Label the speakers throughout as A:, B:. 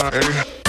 A: my A.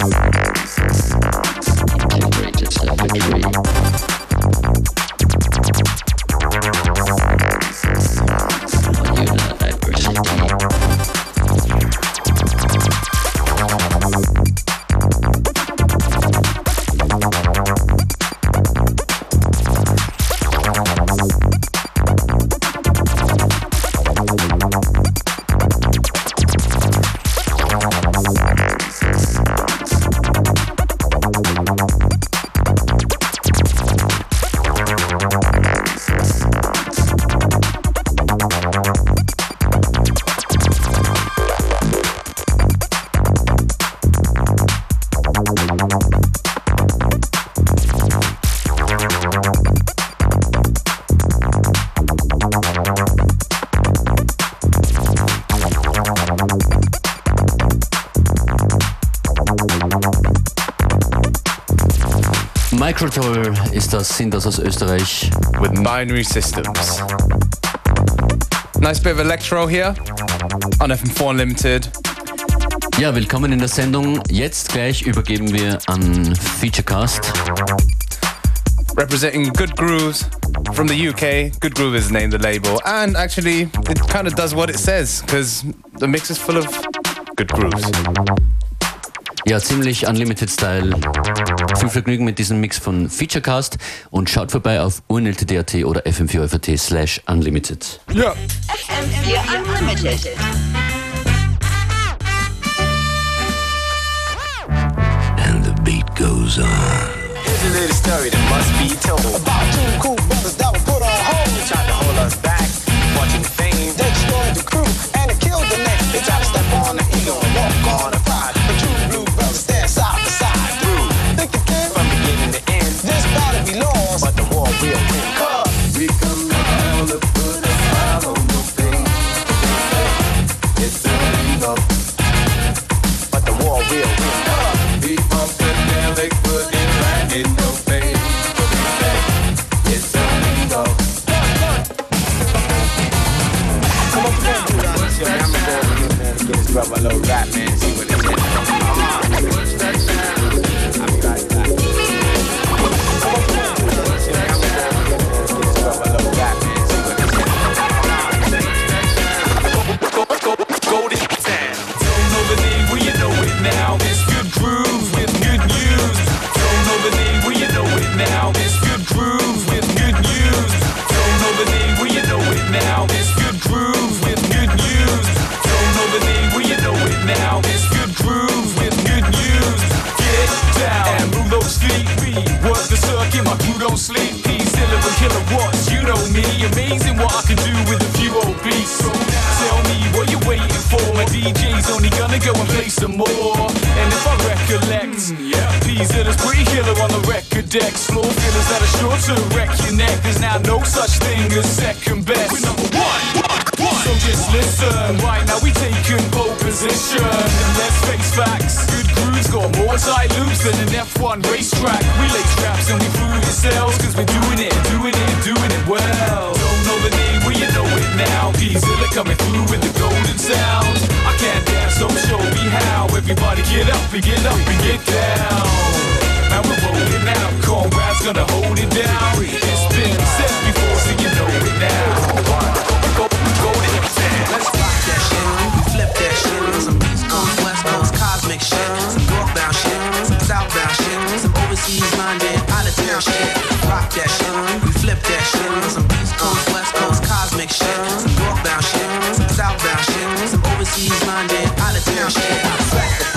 B: Microtoll ist das, sind das aus Österreich.
C: With binary systems. Nice bit of electro here on FM4 Unlimited.
B: Ja, willkommen in der Sendung. Jetzt gleich übergeben wir an Featurecast.
C: Representing Good Grooves from the UK. Good Groove is named the label. And actually, it kind of does what it says because the mix is full of good grooves.
B: Ja, ziemlich Unlimited Style. Viel Vergnügen mit diesem Mix von Featurecast und schaut vorbei auf urnltd.at oder fm4 slash unlimited.
C: Ja.
A: FM4 Unlimited.
B: And the beat goes on.
D: Here's a little story that must be told about two cool brothers that were
E: tight loops an F1 racetrack. We lay straps and we prove ourselves. Cause we're doing it, doing it, doing it well. Don't know the name, well you know it now. P-Zilla coming through with the golden sound. I can't dance, so show me how. Everybody get up and get up and get down. Now we're rolling out, Conrad's gonna hold it down. Town
F: shit. Rock that shit. We flip that shit. Some East Coast, West Coast, cosmic shit. Some northbound shit. Some southbound shit. Some overseas minded, out of town shit.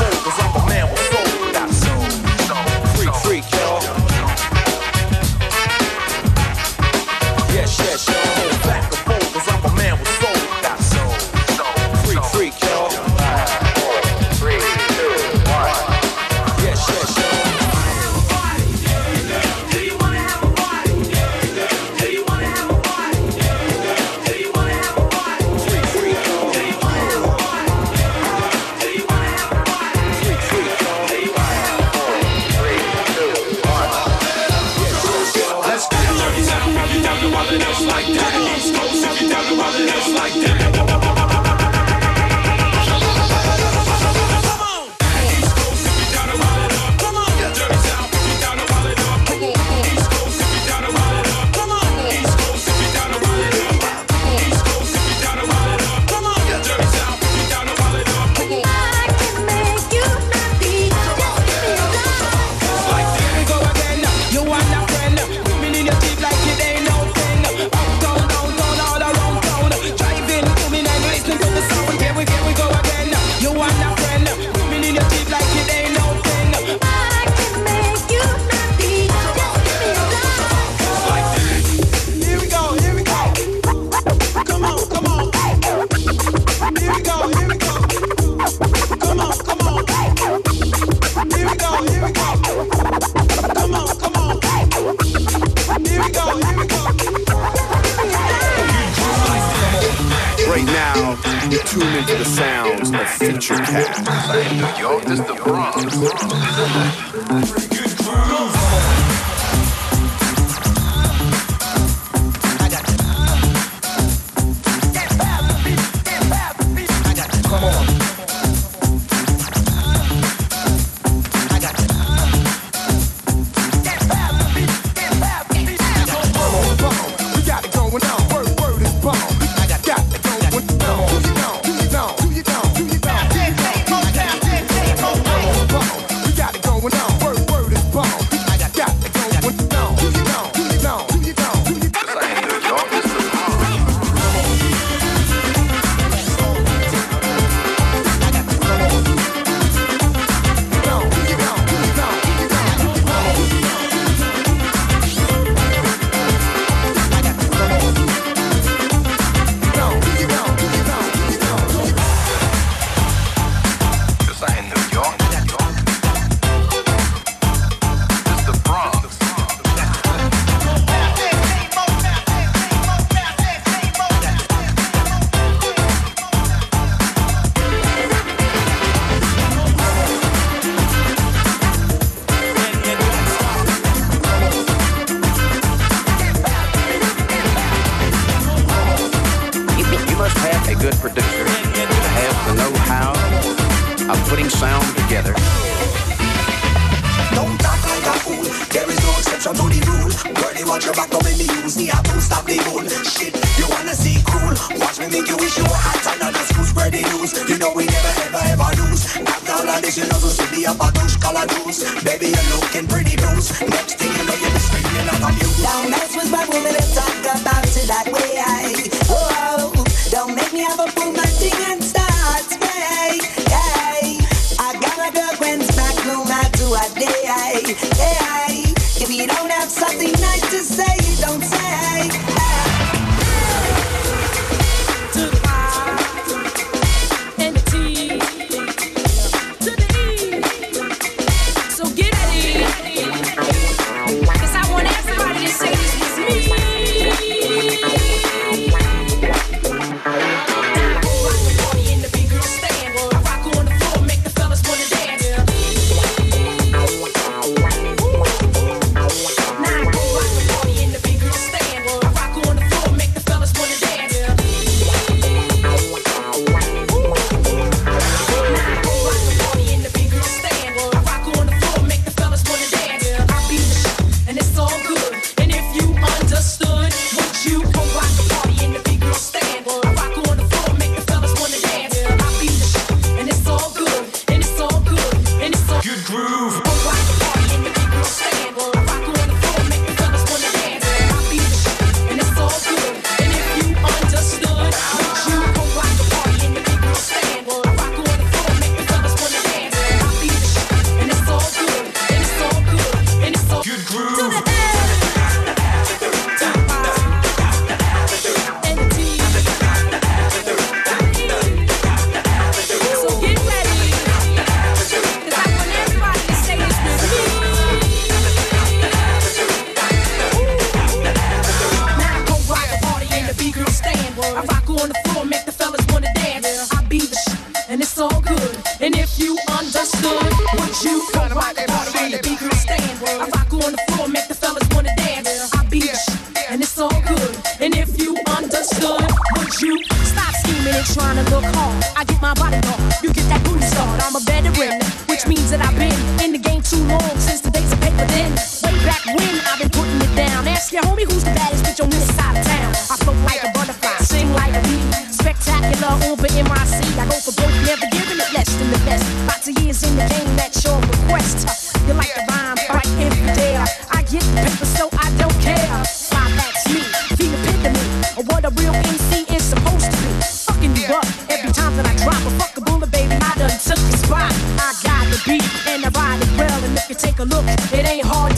D: A
G: look, it ain't hard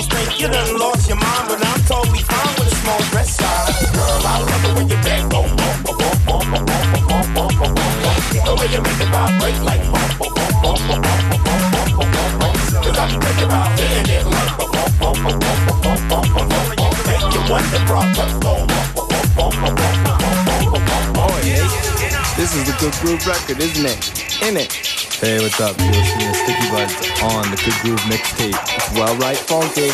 H: girls think you done lost your mind, but I'm totally fine with a small dress size. Girl, I love it when you back. The way you make it vibrate like. Cause I about hitting it like. Make you wonder, bro,
I: this is a good groove record, isn't it? In it.
J: Hey, what's up? You're listening to Sticky Buds on the Good Groove Mixtape.
I: It's well right funky.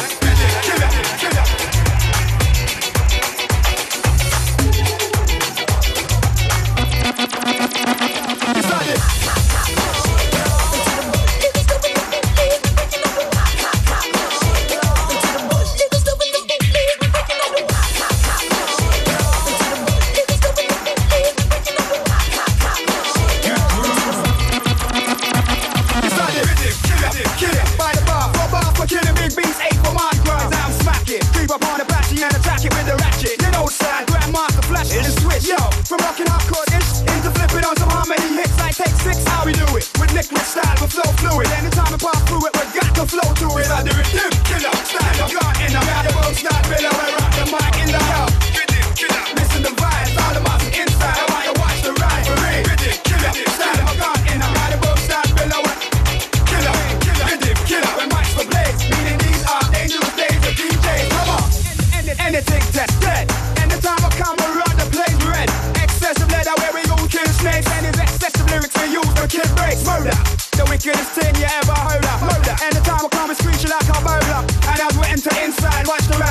K: to inside. Watch the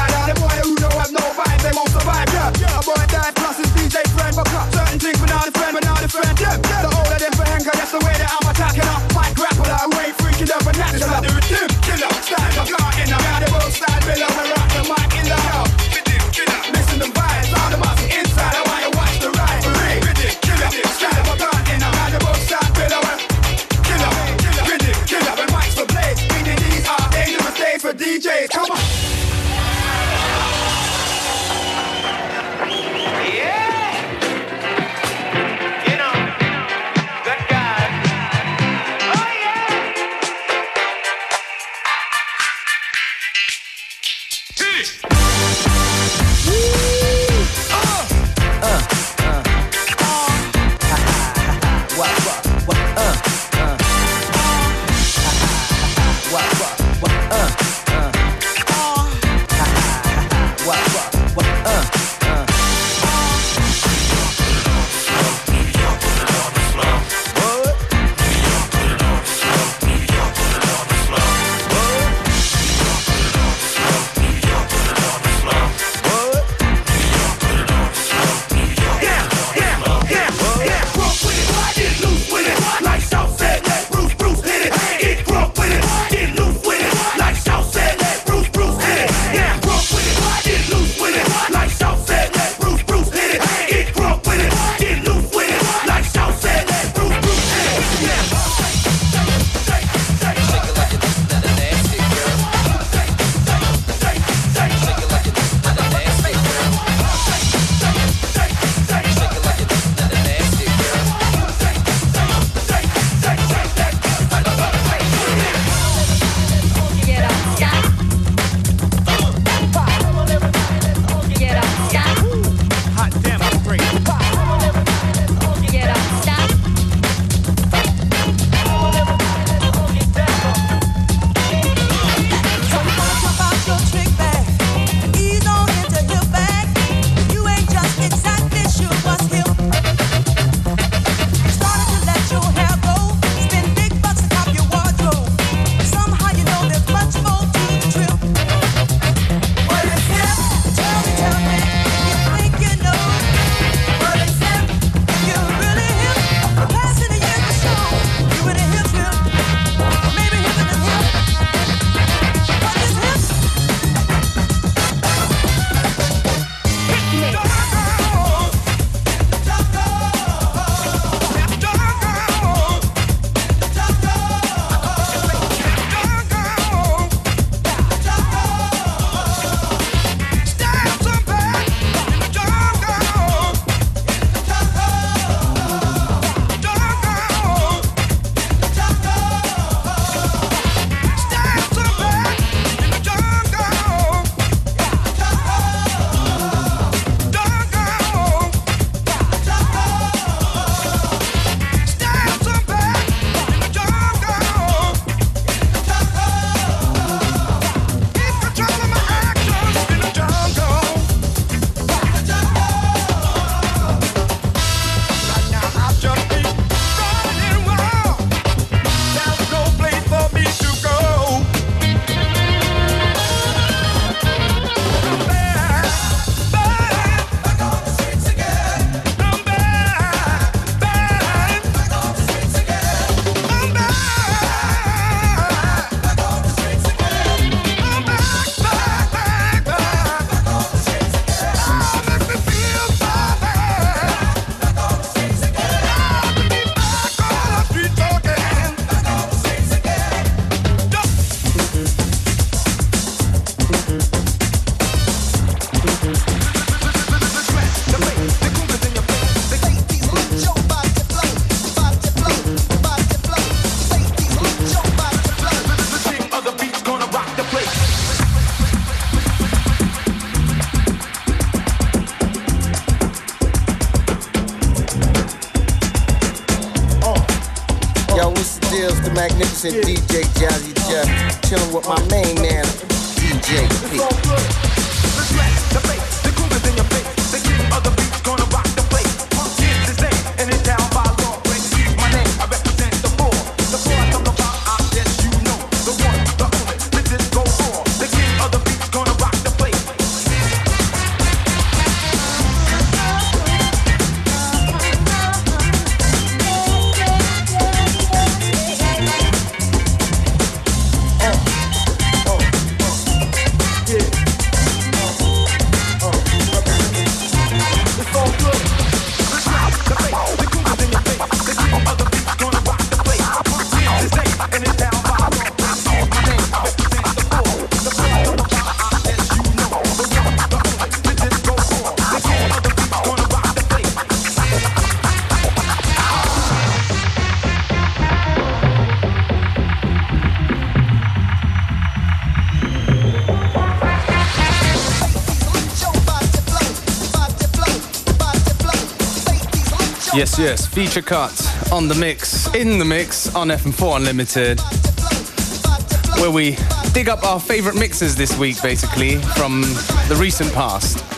C: Yes. Featurecast on the mix, in the mix on FM4 Unlimited, where we dig up our favorite mixes this week, basically, from the recent past.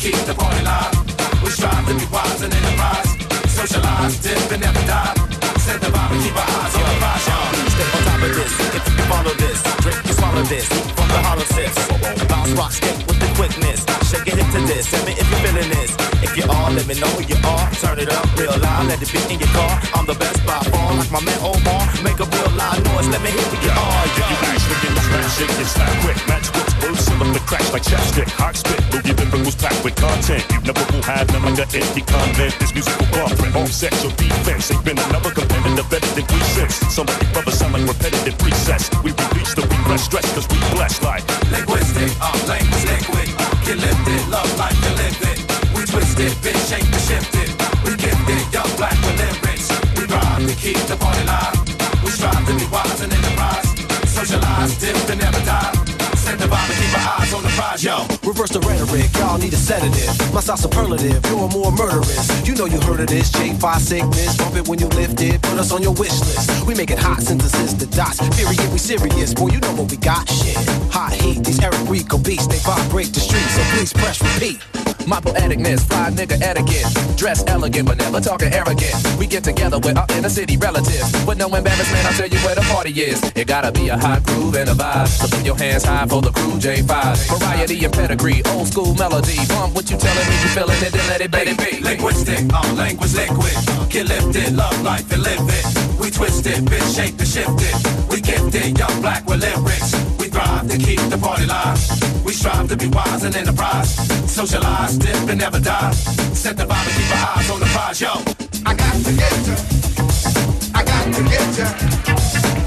E: Keep the party live. We strive to be wise and enterprise. Socialize, dip and never die. Set the vibe and keep our eyes on the prize.
H: Stay on top of this, if you follow this, drink and swallow this, from the hollow tips. Bounce rock stick with the quickness, shake a hip to this, tell me if you're feeling this. If you are, let me know who you are, turn it up real loud, let it be in your car. I'm the best by far, like my man Omar, make a real loud noise, let me hear who you are, yo.
L: You this man shake it snap quick, whips, words seal up the cracks like chapstick, hot spit, movie lyricals packed with content. You never will have them like an empty convent. This musical blueprint, offset your defense. Ain't been another competitive better than three cents. Some of these brothers sound like repetitive presets. We release the regress stress cause we blessed like
E: Linguistic, uh, our language liquid. Get lifted, love like you live it. We twist it, bitch, shake and shift it. We gifted, young black with. We drive to keep the party live. We strive to be wise and enterprise. Socialize, dip and never die.
M: Surprise, yo. Reverse the rhetoric, y'all need a sedative. My style superlative, you're more murderous. You know you heard of this, J5 sickness. Bump it when you lift it, put us on your wish list. We make it hot, synthesis the dots. Period, we serious, boy, you know what we got. Shit, hot heat, these Eric Rico beats, they vibrate the streets, so please press repeat.
N: My poeticness, fly nigga etiquette. Dress elegant, but never talking arrogant. We get together with our inner city relatives. With no embarrassment, I'll tell you where the party is. It gotta be a hot groove and a vibe. So put your hands high for the crew J5. Variety and pedigree, old school melody. Bump what you telling me, you feeling it, then let it be. be.
E: Linguistic, our language liquid. Get lifted, love life and live it. We twist it, bitch, shape and shift it. We gifted, young black with lyrics. We thrive to keep the party live. We strive to be wise and enterprise. Socialize, dip and never die. Set the vibe and keep our eyes on the prize, yo.
O: I got to get ya. I got to get ya.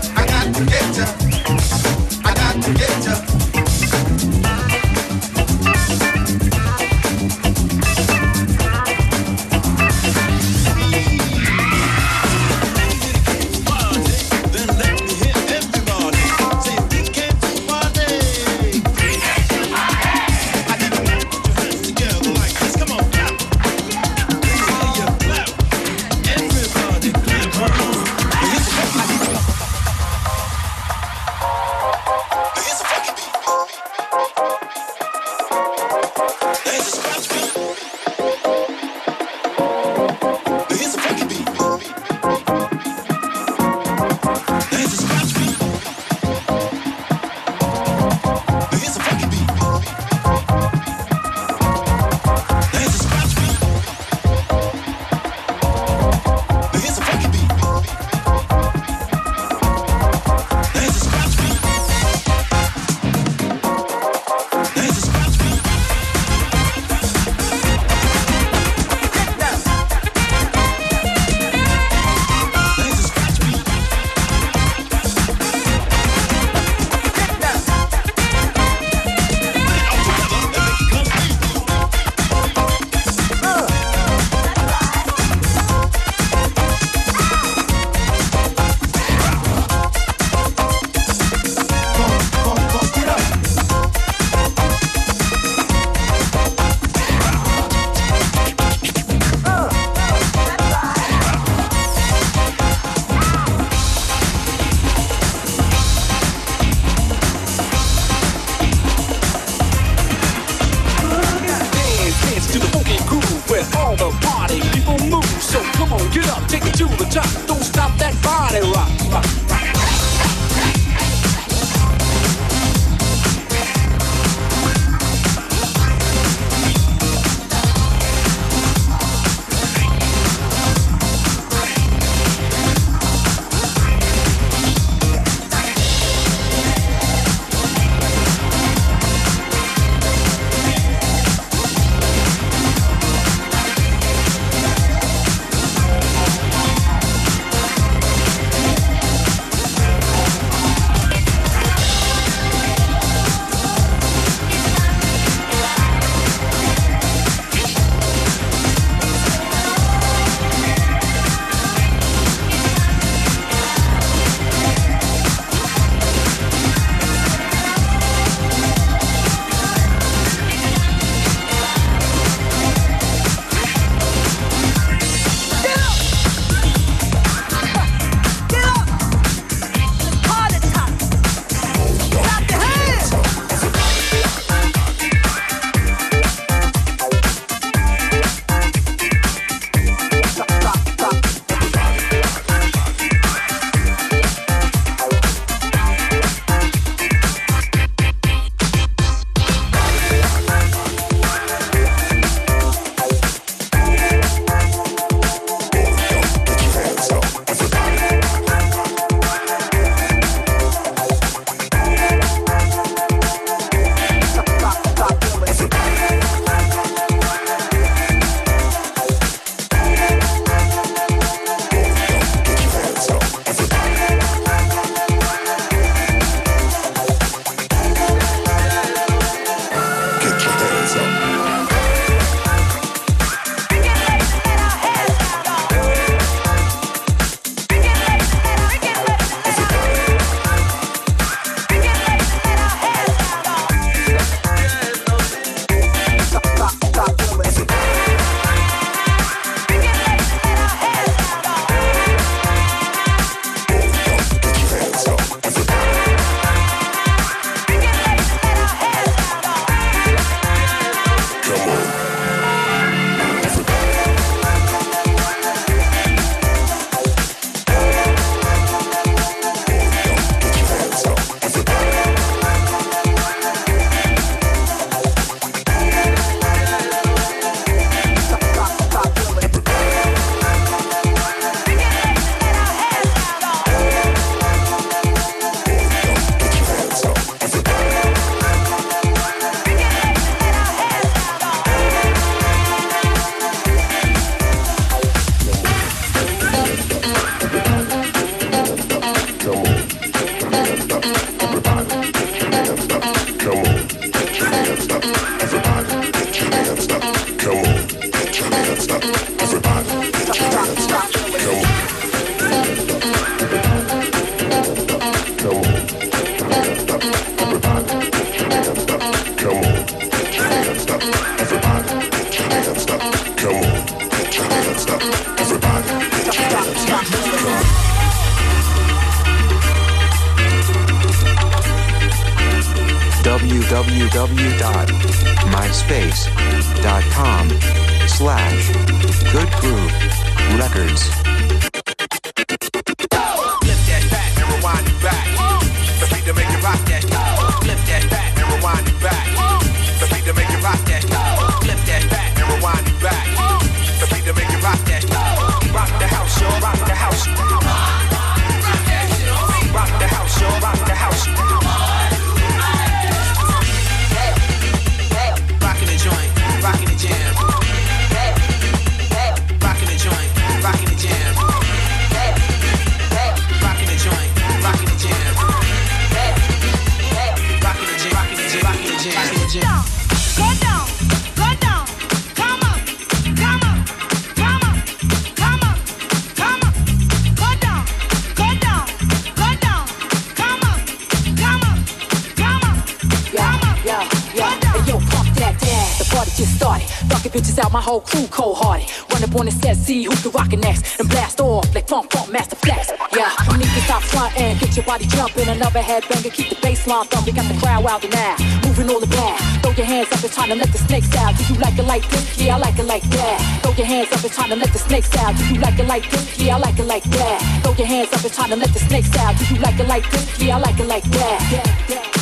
P: Throw your hands up, it's time to let the snakes out. Do you like it like this? Yeah, I like it like that. Throw your hands up, it's time to let the snakes out. Do you like it like this? Yeah, I like it like that. Throw your hands up, it's time to let the snakes out. Do you like it like this? Yeah, I like it like that. Yeah, yeah.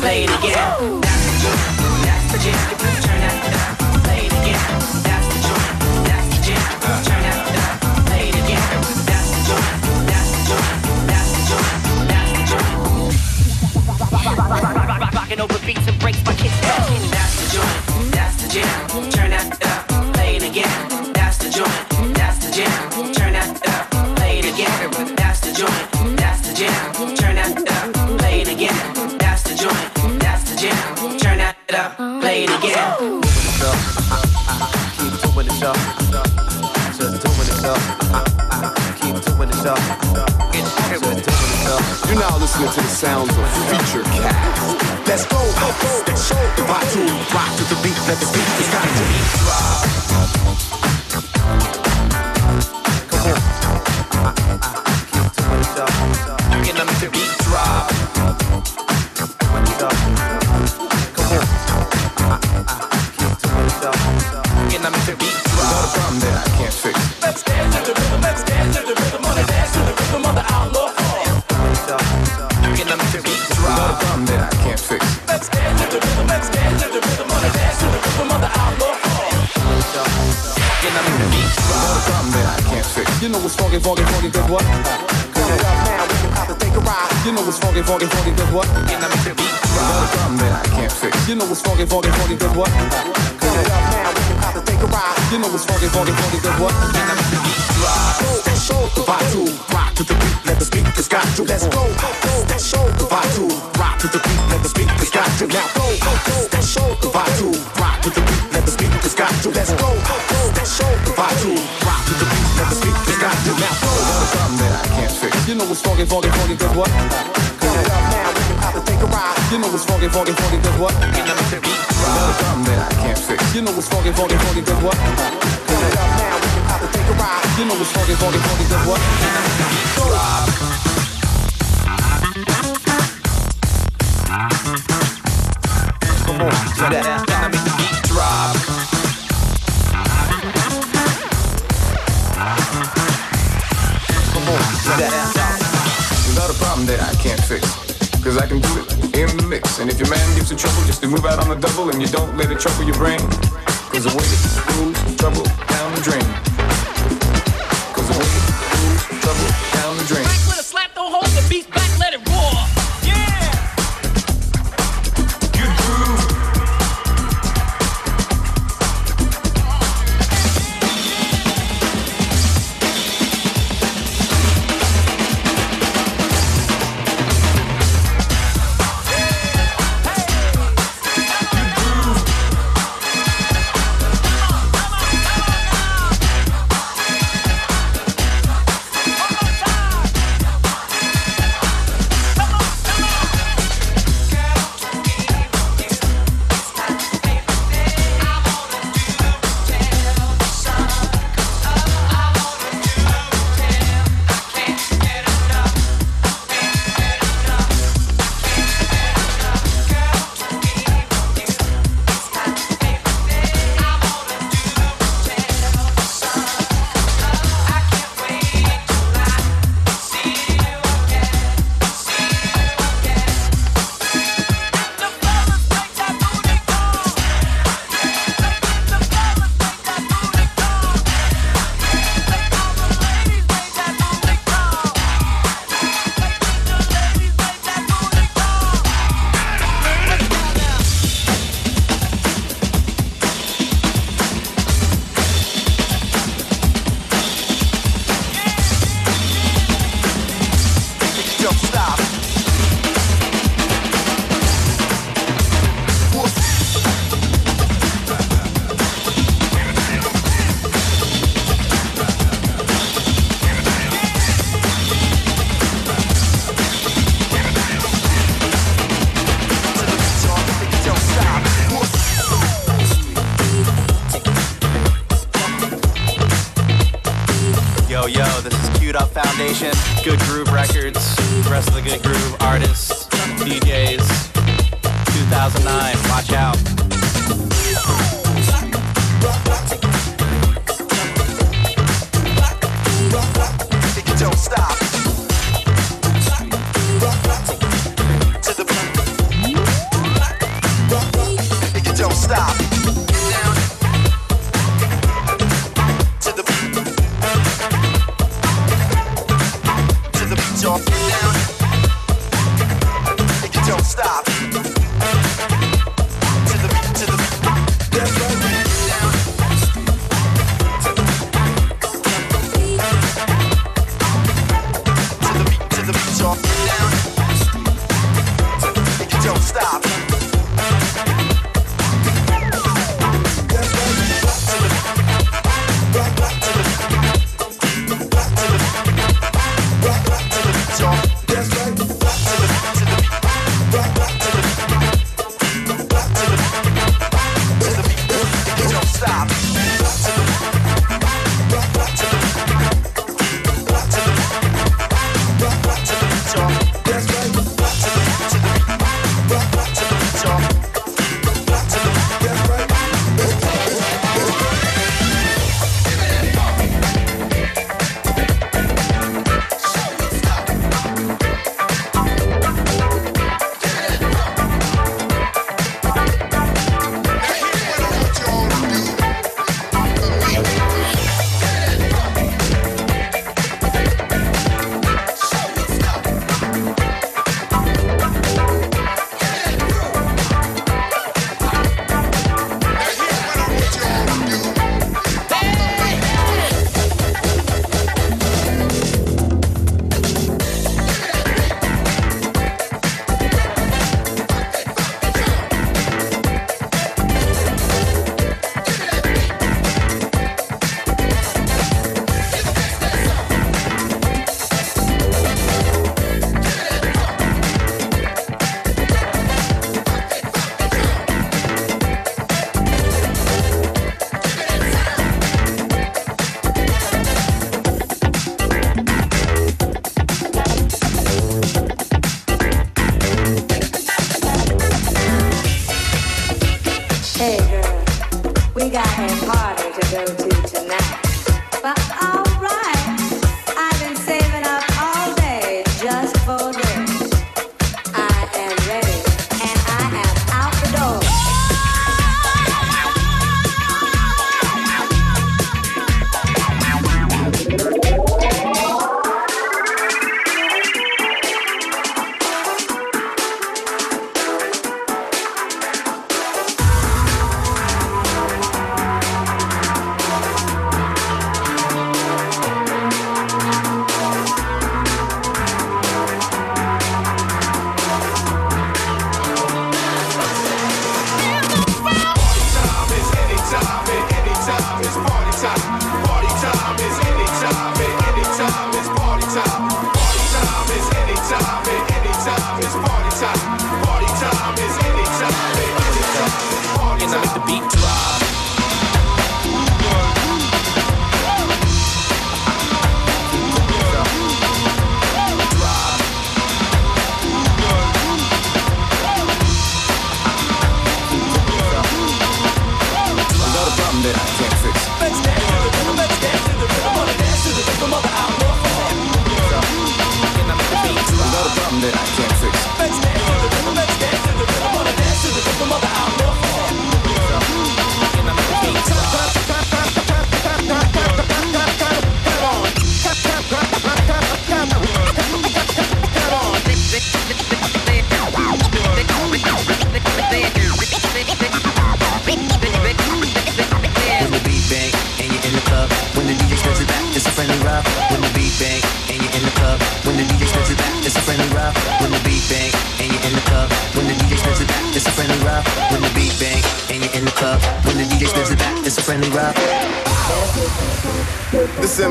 P: play it again. That's the
E: joint, that's the jam, turn play it again.
C: That's the joint, that's the jam, turn play
E: it again. That's the joint, that's the that's the joint, that's the joint. Over beats and breaks my kids' That's the joint, that's the jam. say it again. Keep doing it up. Just doing it up. Keep doing it up.
C: You're
Q: now listening to the sounds of
C: Featurecast.
Q: Let's go, let's go, let's go. Rock to, rock to the
E: beat, let the beat,
C: it's got to be. Funky, funky, funky, good what?
E: Turn it up now, we can to take a ride.
C: You know what's funky, funky, funky, good what?
E: And let the beat
C: fix. You know what's funky, funky, funky, good what?
E: Turn it up now, we can to take a ride.
C: You know what's funky, funky, funky, good what?
E: And let the beat show the vibe to rock to the beat, let the speakers got to. Let's go, go, let's show the vibe to rock to the beat, let the speakers got to. Now go, go, go, show
C: You know what's funky, funky, funky, good what?
E: turn it up now, we can to take a ride.
C: You know what's funky, funky, funky, good what?
E: And let the beat drop.
C: A that I can't fix. You know what's funky, funky, funky, good what?
E: Turn it up now, we can to take a ride.
C: You know what's funky, funky, funky, good what?
E: Drop. Come on, turn that down, let me
C: I can do it in the mix. And if your man gives you trouble, just to move out on the double and you don't let it trouble your brain. Cause the way it moves trouble down the drain.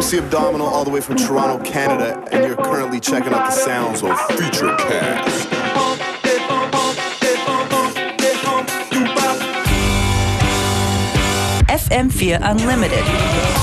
Q: MC Abdominal all the way from Toronto, Canada, and you're currently checking out the sounds of Featurecast.
R: FM4 Unlimited.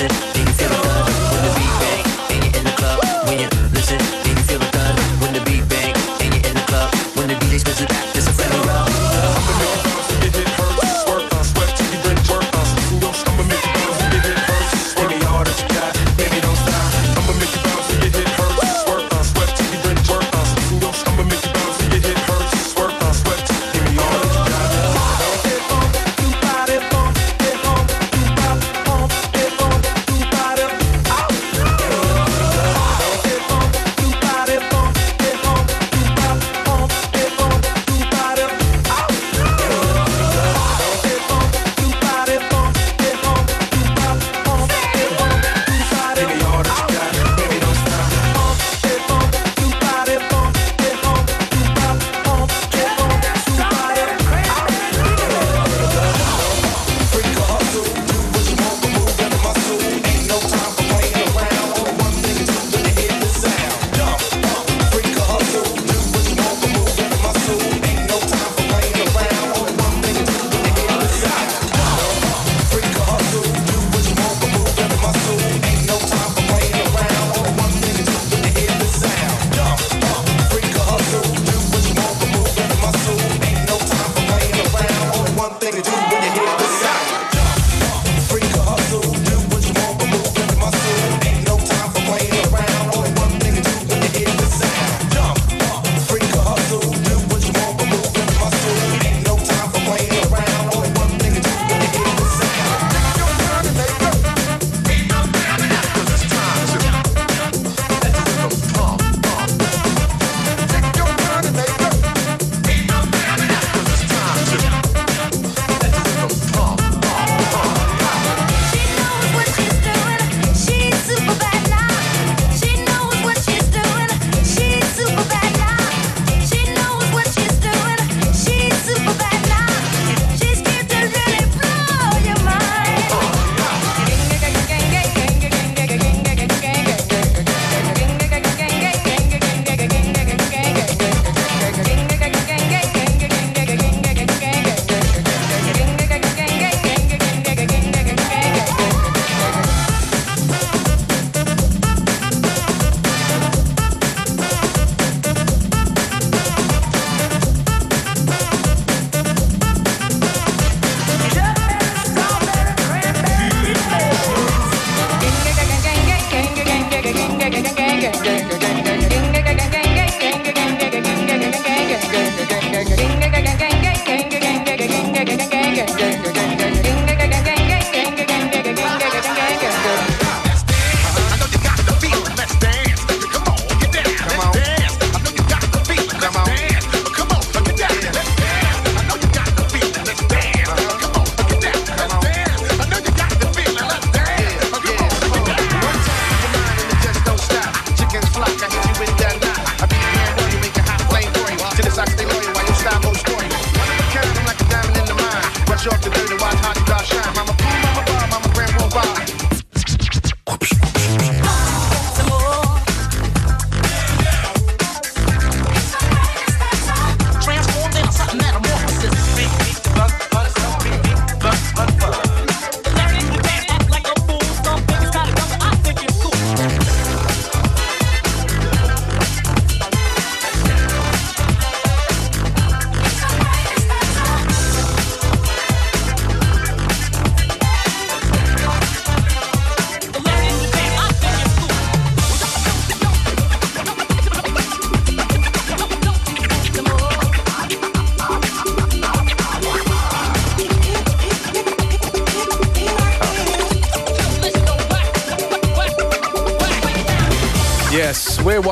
S: it.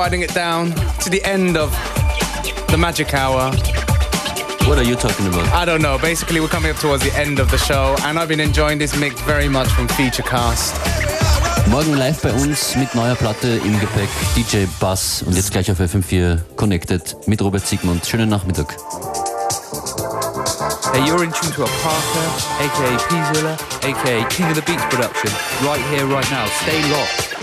C: We're winding it down to the end of the magic hour.
B: What are you talking about?
C: I don't know. Basically, we're coming up towards the end of the show, and I've been enjoying this mix very much from Featurecast.
B: Morgen live bei uns mit neuer Platte im Gepäck DJ Bass und jetzt gleich auf FM4 Connected mit Robert Zikmund. Schönen Nachmittag.
T: Hey, you're in tune to a Parker, aka P Zilla, aka King of the Beats production, right here, right now. Stay locked.